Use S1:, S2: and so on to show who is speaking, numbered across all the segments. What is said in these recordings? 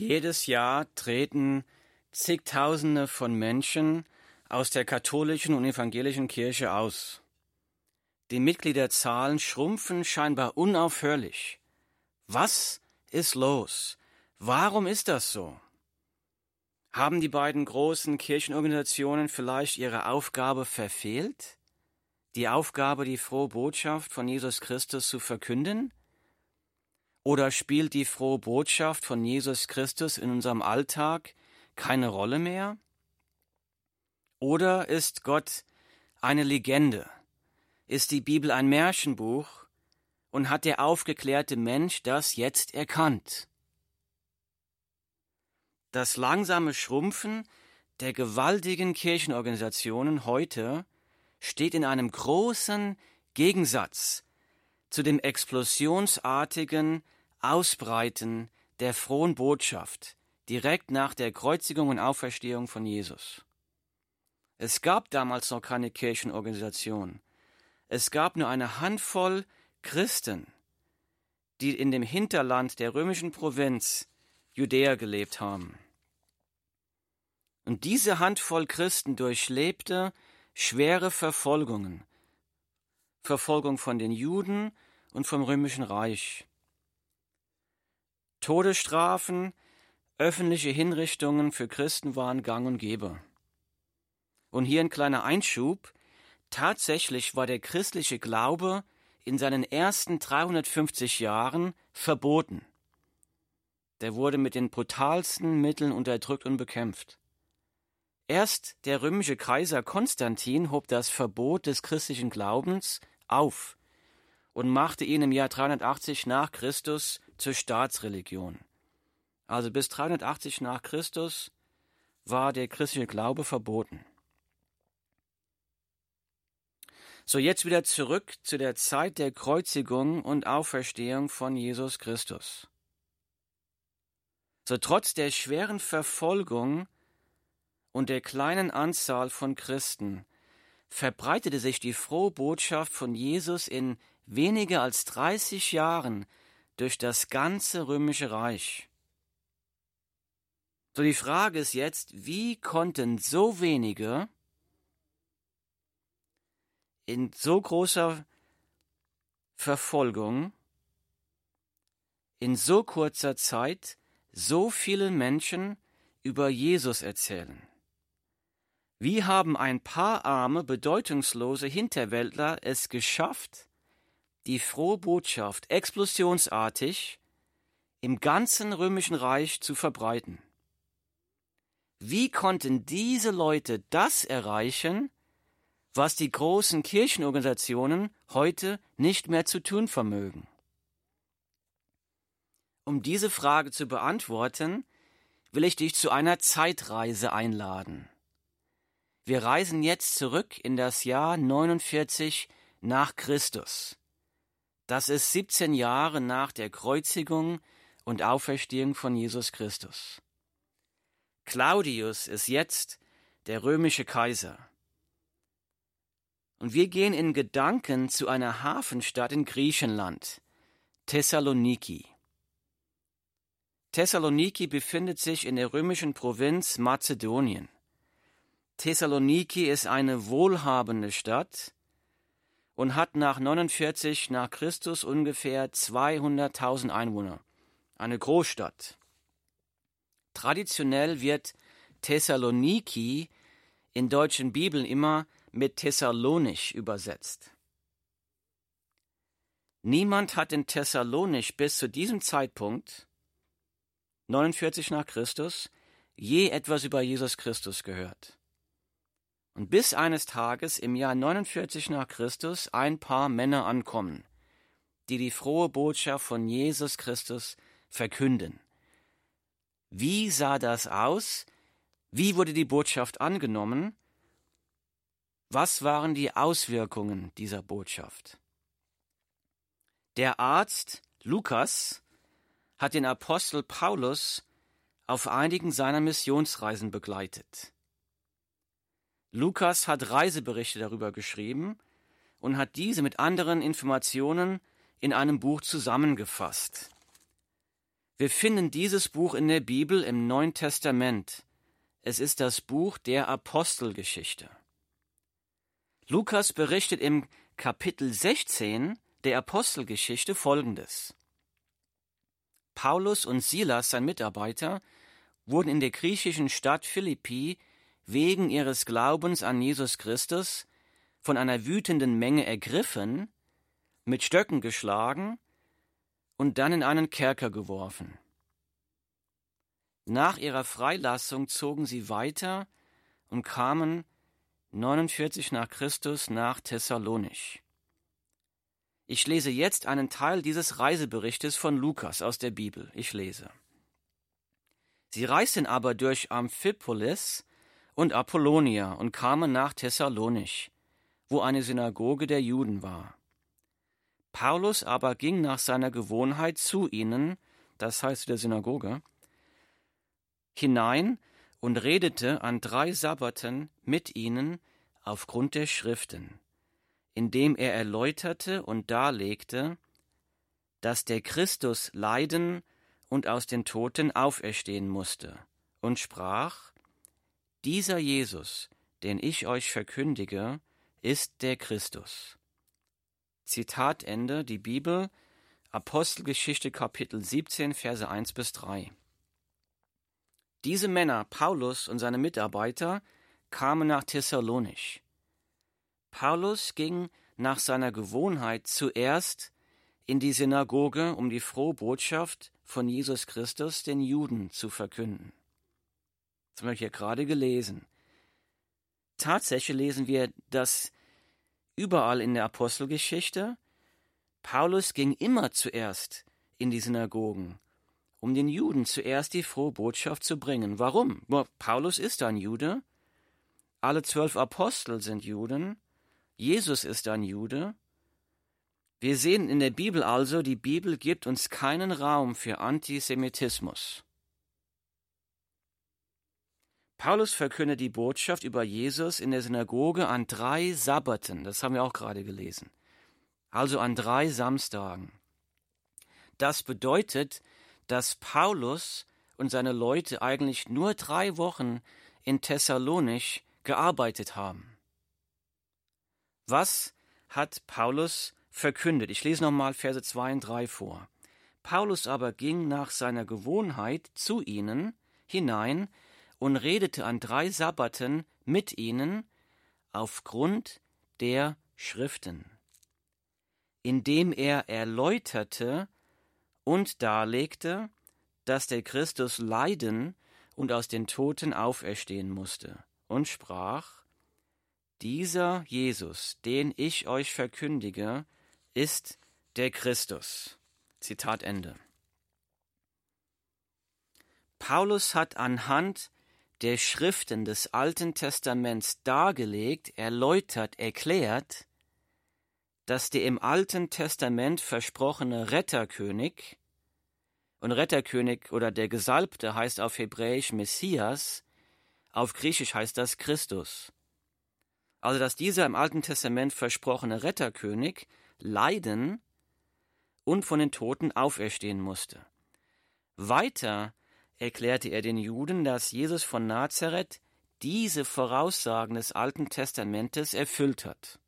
S1: Jedes Jahr treten zigtausende von Menschen aus der katholischen und evangelischen Kirche aus. Die Mitgliederzahlen schrumpfen scheinbar unaufhörlich. Was ist los? Warum ist das so? Haben die beiden großen Kirchenorganisationen vielleicht ihre Aufgabe verfehlt? Die Aufgabe, die frohe Botschaft von Jesus Christus zu verkünden? Oder spielt die frohe Botschaft von Jesus Christus in unserem Alltag keine Rolle mehr? Oder ist Gott eine Legende? Ist die Bibel ein Märchenbuch und hat der aufgeklärte Mensch das jetzt erkannt? Das langsame Schrumpfen der gewaltigen Kirchenorganisationen heute steht in einem großen Gegensatz zu dem explosionsartigen Ausbreiten der frohen Botschaft direkt nach der Kreuzigung und Auferstehung von Jesus. Es gab damals noch keine Kirchenorganisation. Es gab nur eine Handvoll Christen, die in dem Hinterland der römischen Provinz Judäa gelebt haben. Und diese Handvoll Christen durchlebte schwere Verfolgungen, Verfolgung von den Juden und vom römischen Reich. Todesstrafen, öffentliche Hinrichtungen für Christen waren gang und gäbe. Und hier ein kleiner Einschub. Tatsächlich war der christliche Glaube in seinen ersten 350 Jahren verboten. Der wurde mit den brutalsten Mitteln unterdrückt und bekämpft. Erst der römische Kaiser Konstantin hob das Verbot des christlichen Glaubens auf und machte ihn im Jahr 380 nach Christus zur Staatsreligion. Also bis 380 nach Christus war der christliche Glaube verboten. So jetzt wieder zurück zu der Zeit der Kreuzigung und Auferstehung von Jesus Christus. So trotz der schweren Verfolgung und der kleinen Anzahl von Christen verbreitete sich die frohe Botschaft von Jesus in weniger als 30 Jahren durch das ganze römische Reich. So die Frage ist jetzt, wie konnten so wenige in so großer Verfolgung in so kurzer Zeit so vielen Menschen über Jesus erzählen? Wie haben ein paar arme, bedeutungslose Hinterwäldler es geschafft, die frohe Botschaft explosionsartig im ganzen römischen Reich zu verbreiten? Wie konnten diese Leute das erreichen, was die großen Kirchenorganisationen heute nicht mehr zu tun vermögen? Um diese Frage zu beantworten, will ich dich zu einer Zeitreise einladen. Wir reisen jetzt zurück in das Jahr 49 nach Christus. Das ist 17 Jahre nach der Kreuzigung und Auferstehung von Jesus Christus. Claudius ist jetzt der römische Kaiser. Und wir gehen in Gedanken zu einer Hafenstadt in Griechenland, Thessaloniki. Thessaloniki befindet sich in der römischen Provinz Mazedonien. Thessaloniki ist eine wohlhabende Stadt und hat nach 49 nach Christus ungefähr 200.000 Einwohner. Eine Großstadt. Traditionell wird Thessaloniki in deutschen Bibeln immer mit Thessalonisch übersetzt. Niemand hat in Thessalonisch bis zu diesem Zeitpunkt, 49 nach Christus, je etwas über Jesus Christus gehört. Und bis eines Tages im Jahr 49 nach Christus ein paar Männer ankommen, die die frohe Botschaft von Jesus Christus verkünden. Wie sah das aus? Wie wurde die Botschaft angenommen? Was waren die Auswirkungen dieser Botschaft? Der Arzt Lukas hat den Apostel Paulus auf einigen seiner Missionsreisen begleitet. Lukas hat Reiseberichte darüber geschrieben und hat diese mit anderen Informationen in einem Buch zusammengefasst. Wir finden dieses Buch in der Bibel im Neuen Testament. Es ist das Buch der Apostelgeschichte. Lukas berichtet im Kapitel 16 der Apostelgeschichte folgendes. Paulus und Silas, sein Mitarbeiter, wurden in der griechischen Stadt Philippi wegen ihres Glaubens an Jesus Christus von einer wütenden Menge ergriffen, mit Stöcken geschlagen und dann in einen Kerker geworfen. Nach ihrer Freilassung zogen sie weiter und kamen 49 nach Christus nach Thessalonich. Ich lese jetzt einen Teil dieses Reiseberichtes von Lukas aus der Bibel. Ich lese. Sie reisten aber durch Amphipolis und Apollonia und kamen nach Thessalonich, wo eine Synagoge der Juden war. Paulus aber ging nach seiner Gewohnheit zu ihnen, das heißt der Synagoge, hinein und redete an drei Sabbaten mit ihnen aufgrund der Schriften, indem er erläuterte und darlegte, dass der Christus leiden und aus den Toten auferstehen musste, und sprach, Dieser Jesus, den ich euch verkündige, ist der Christus. Zitat Ende, die Bibel, Apostelgeschichte Kapitel 17, Verse 1 bis 3. Diese Männer, Paulus und seine Mitarbeiter, kamen nach Thessalonich. Paulus ging nach seiner Gewohnheit zuerst in die Synagoge, um die frohe Botschaft von Jesus Christus den Juden zu verkünden. Das haben wir hier gerade gelesen. Tatsächlich lesen wir, dass überall in der Apostelgeschichte Paulus ging immer zuerst in die Synagogen, um den Juden zuerst die frohe Botschaft zu bringen. Warum? Paulus ist ein Jude, alle zwölf Apostel sind Juden, Jesus ist ein Jude. Wir sehen in der Bibel also, die Bibel gibt uns keinen Raum für Antisemitismus. Paulus verkündet die Botschaft über Jesus in der Synagoge an drei Sabbaten, das haben wir auch gerade gelesen, also an drei Samstagen. Das bedeutet, dass Paulus und seine Leute eigentlich nur drei Wochen in Thessalonich gearbeitet haben. Was hat Paulus verkündet? Ich lese nochmal Verse 2 und 3 vor. Paulus aber ging nach seiner Gewohnheit zu ihnen hinein und redete an drei Sabbaten mit ihnen aufgrund der Schriften, indem er erläuterte und darlegte, dass der Christus leiden und aus den Toten auferstehen musste, und sprach, dieser Jesus, den ich euch verkündige, ist der Christus. Zitat Ende. Paulus hat anhand der Schriften des Alten Testaments dargelegt, erläutert, erklärt, dass der im Alten Testament versprochene Retterkönig und Retterkönig oder der Gesalbte heißt auf Hebräisch Messias, auf Griechisch heißt das Christus also dass dieser im Alten Testament versprochene Retterkönig leiden und von den Toten auferstehen musste. Weiter erklärte er den Juden, dass Jesus von Nazareth diese Voraussagen des Alten Testamentes erfüllt hat.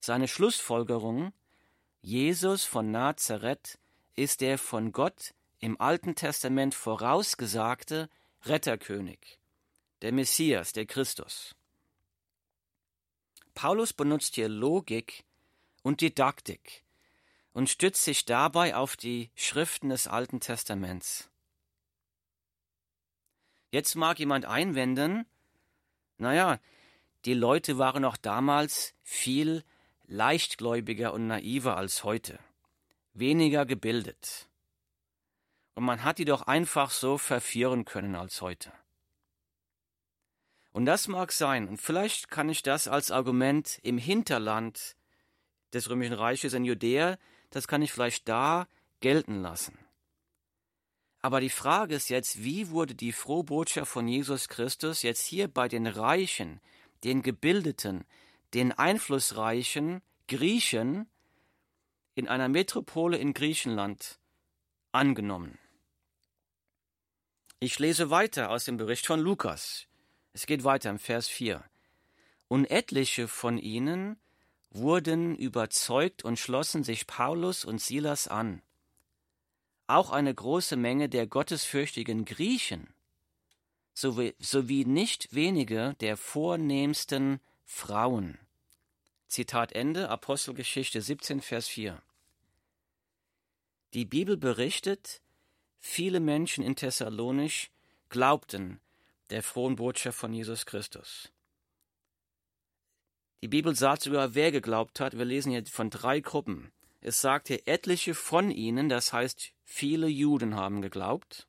S1: Seine Schlussfolgerung Jesus von Nazareth ist der von Gott im Alten Testament vorausgesagte Retterkönig, der Messias, der Christus. Paulus benutzt hier Logik und Didaktik und stützt sich dabei auf die Schriften des Alten Testaments. Jetzt mag jemand einwenden, naja, die Leute waren auch damals viel leichtgläubiger und naiver als heute, weniger gebildet. Und man hat die doch einfach so verführen können als heute. Und das mag sein, und vielleicht kann ich das als Argument im Hinterland des Römischen Reiches in Judäa, das kann ich vielleicht da gelten lassen. Aber die Frage ist jetzt, wie wurde die frohe Botschaft von Jesus Christus jetzt hier bei den Reichen, den Gebildeten, den einflussreichen Griechen in einer Metropole in Griechenland angenommen? Ich lese weiter aus dem Bericht von Lukas. Es geht weiter im Vers 4. Und etliche von ihnen wurden überzeugt und schlossen sich Paulus und Silas an. Auch eine große Menge der gottesfürchtigen Griechen sowie, sowie nicht wenige der vornehmsten Frauen. Zitat Ende, Apostelgeschichte 17, Vers 4. Die Bibel berichtet, viele Menschen in Thessalonich glaubten der frohen Botschaft von Jesus Christus. Die Bibel sagt sogar, wer geglaubt hat. Wir lesen hier von drei Gruppen. Es sagt hier, etliche von ihnen, das heißt, viele Juden haben geglaubt.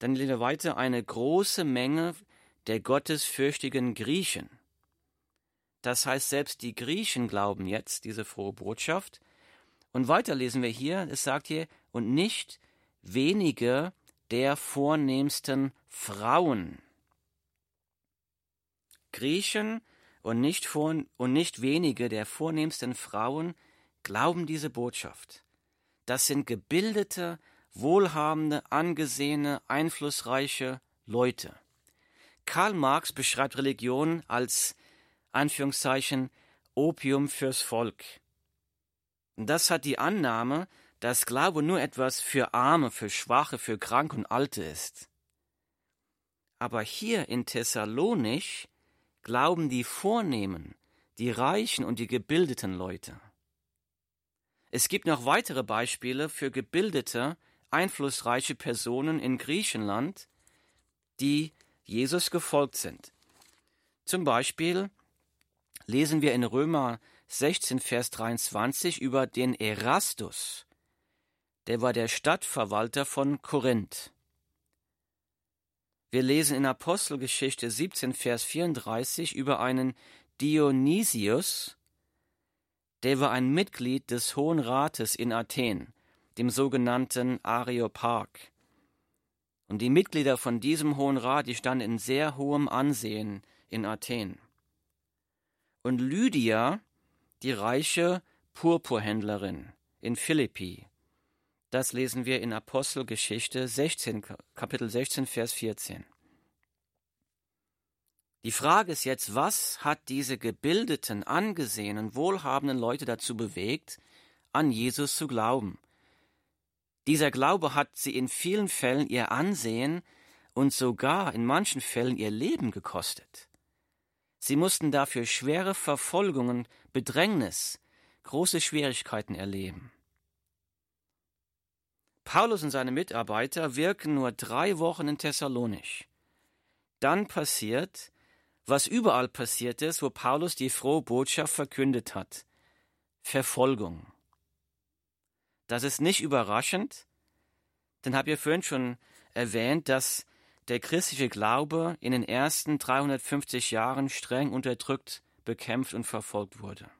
S1: Dann lesen wir weiter, eine große Menge der gottesfürchtigen Griechen. Das heißt, selbst die Griechen glauben jetzt diese frohe Botschaft. Und weiter lesen wir hier, es sagt hier, und nicht wenige der vornehmsten Frauen. Griechen und nicht, vor, und nicht wenige der vornehmsten Frauen glauben diese Botschaft. Das sind gebildete, wohlhabende, angesehene, einflussreiche Leute. Karl Marx beschreibt Religion als Anführungszeichen Opium fürs Volk. Das hat die Annahme, dass Glaube nur etwas für Arme, für Schwache, für Kranke und Alte ist. Aber hier in Thessalonich glauben die Vornehmen, die Reichen und die gebildeten Leute. Es gibt noch weitere Beispiele für gebildete, einflussreiche Personen in Griechenland, die Jesus gefolgt sind. Zum Beispiel lesen wir in Römer 16, Vers 23 über den Erastus. Der war der Stadtverwalter von Korinth. Wir lesen in Apostelgeschichte 17, Vers 34 über einen Dionysius, der war ein Mitglied des Hohen Rates in Athen, dem sogenannten Areopag. Und die Mitglieder von diesem Hohen Rat, die standen in sehr hohem Ansehen in Athen. Und Lydia, die reiche Purpurhändlerin in Philippi, das lesen wir in Apostelgeschichte 16, Kapitel 16, Vers 14. Die Frage ist jetzt, was hat diese gebildeten, angesehenen, wohlhabenden Leute dazu bewegt, an Jesus zu glauben? Dieser Glaube hat sie in vielen Fällen ihr Ansehen und sogar in manchen Fällen ihr Leben gekostet. Sie mussten dafür schwere Verfolgungen, Bedrängnis, große Schwierigkeiten erleben. Paulus und seine Mitarbeiter wirken nur drei Wochen in Thessalonich. Dann passiert, was überall passiert ist, wo Paulus die frohe Botschaft verkündet hat. Verfolgung. Das ist nicht überraschend, denn habe ich vorhin schon erwähnt, dass der christliche Glaube in den ersten 350 Jahren streng unterdrückt, bekämpft und verfolgt wurde.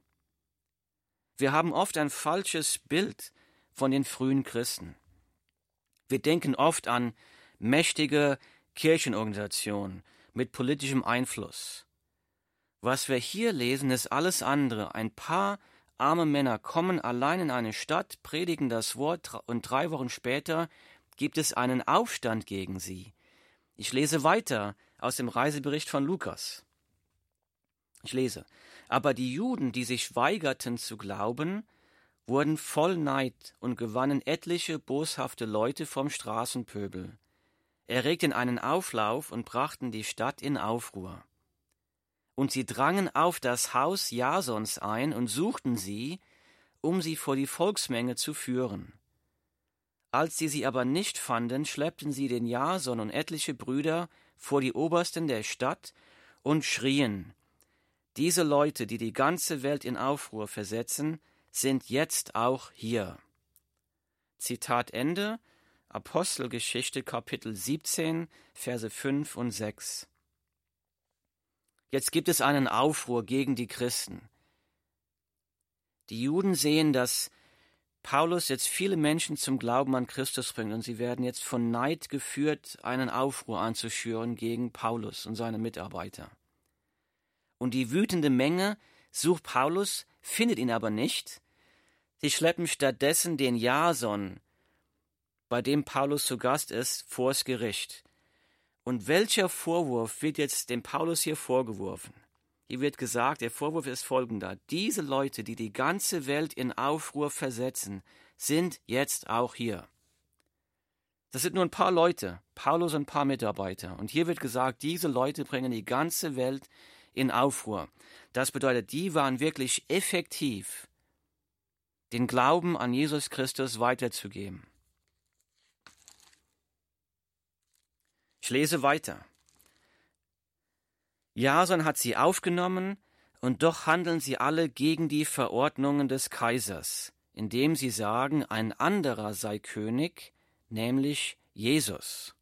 S1: Wir haben oft ein falsches Bild von den frühen Christen. Wir denken oft an mächtige Kirchenorganisationen mit politischem Einfluss. Was wir hier lesen, ist alles andere. Ein paar arme Männer kommen allein in eine Stadt, predigen das Wort und drei Wochen später gibt es einen Aufstand gegen sie. Ich lese weiter aus dem Reisebericht von Lukas. Ich lese. Aber die Juden, die sich weigerten zu glauben, wurden voll Neid und gewannen etliche boshafte Leute vom Straßenpöbel, erregten einen Auflauf und brachten die Stadt in Aufruhr. Und sie drangen auf das Haus Jasons ein und suchten sie, um sie vor die Volksmenge zu führen. Als sie sie aber nicht fanden, schleppten sie den Jason und etliche Brüder vor die Obersten der Stadt und schrien, diese Leute, die die ganze Welt in Aufruhr versetzen, sind jetzt auch hier. Zitat Ende, Apostelgeschichte Kapitel 17, Verse 5 und 6. Jetzt gibt es einen Aufruhr gegen die Christen. Die Juden sehen, dass Paulus jetzt viele Menschen zum Glauben an Christus bringt und sie werden jetzt von Neid geführt, einen Aufruhr anzuschüren gegen Paulus und seine Mitarbeiter. Und die wütende Menge sucht Paulus, findet ihn aber nicht Sie schleppen stattdessen den Jason bei dem Paulus zu Gast ist, vors Gericht. Und welcher Vorwurf wird jetzt dem Paulus hier vorgeworfen? Hier wird gesagt, der Vorwurf ist folgender. Diese Leute, die die ganze Welt in Aufruhr versetzen, sind jetzt auch hier. Das sind nur ein paar Leute, Paulus und ein paar Mitarbeiter. Und hier wird gesagt, diese Leute bringen die ganze Welt in Aufruhr. Das bedeutet, die waren wirklich effektiv, den Glauben an Jesus Christus weiterzugeben. Ich lese weiter. Jason hat sie aufgenommen, und doch handeln sie alle gegen die Verordnungen des Kaisers, indem sie sagen, ein anderer sei König, nämlich Jesus.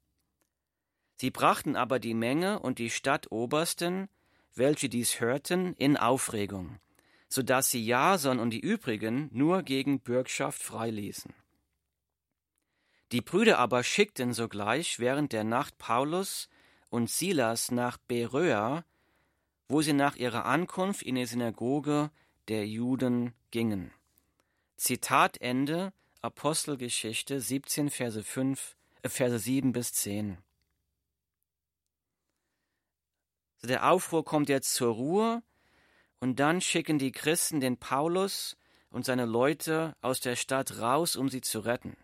S1: Sie brachten aber die Menge und die Stadtobersten, welche dies hörten, in Aufregung, so dass sie Jason und die übrigen nur gegen Bürgschaft freiließen. Die Brüder aber schickten sogleich während der Nacht Paulus und Silas nach Beröa, wo sie nach ihrer Ankunft in die Synagoge der Juden gingen. Zitat Ende Apostelgeschichte 17 Verse 5 äh, Verse 7 bis 10. Also der Aufruhr kommt jetzt zur Ruhe und dann schicken die Christen den Paulus und seine Leute aus der Stadt raus, um sie zu retten.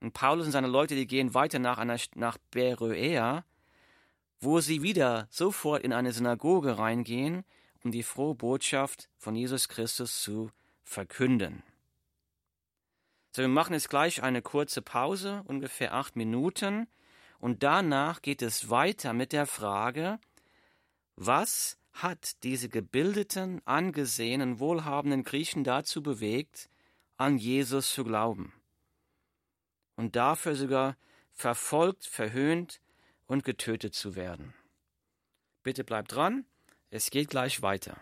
S1: Und Paulus und seine Leute, die gehen weiter nach, einer, nach Beröea, wo sie wieder sofort in eine Synagoge reingehen, um die frohe Botschaft von Jesus Christus zu verkünden. So, wir machen jetzt gleich eine kurze Pause, ungefähr acht Minuten, und danach geht es weiter mit der Frage, was hat diese gebildeten, angesehenen, wohlhabenden Griechen dazu bewegt, an Jesus zu glauben? Und dafür sogar verfolgt, verhöhnt und getötet zu werden. Bitte bleibt dran, es geht gleich weiter.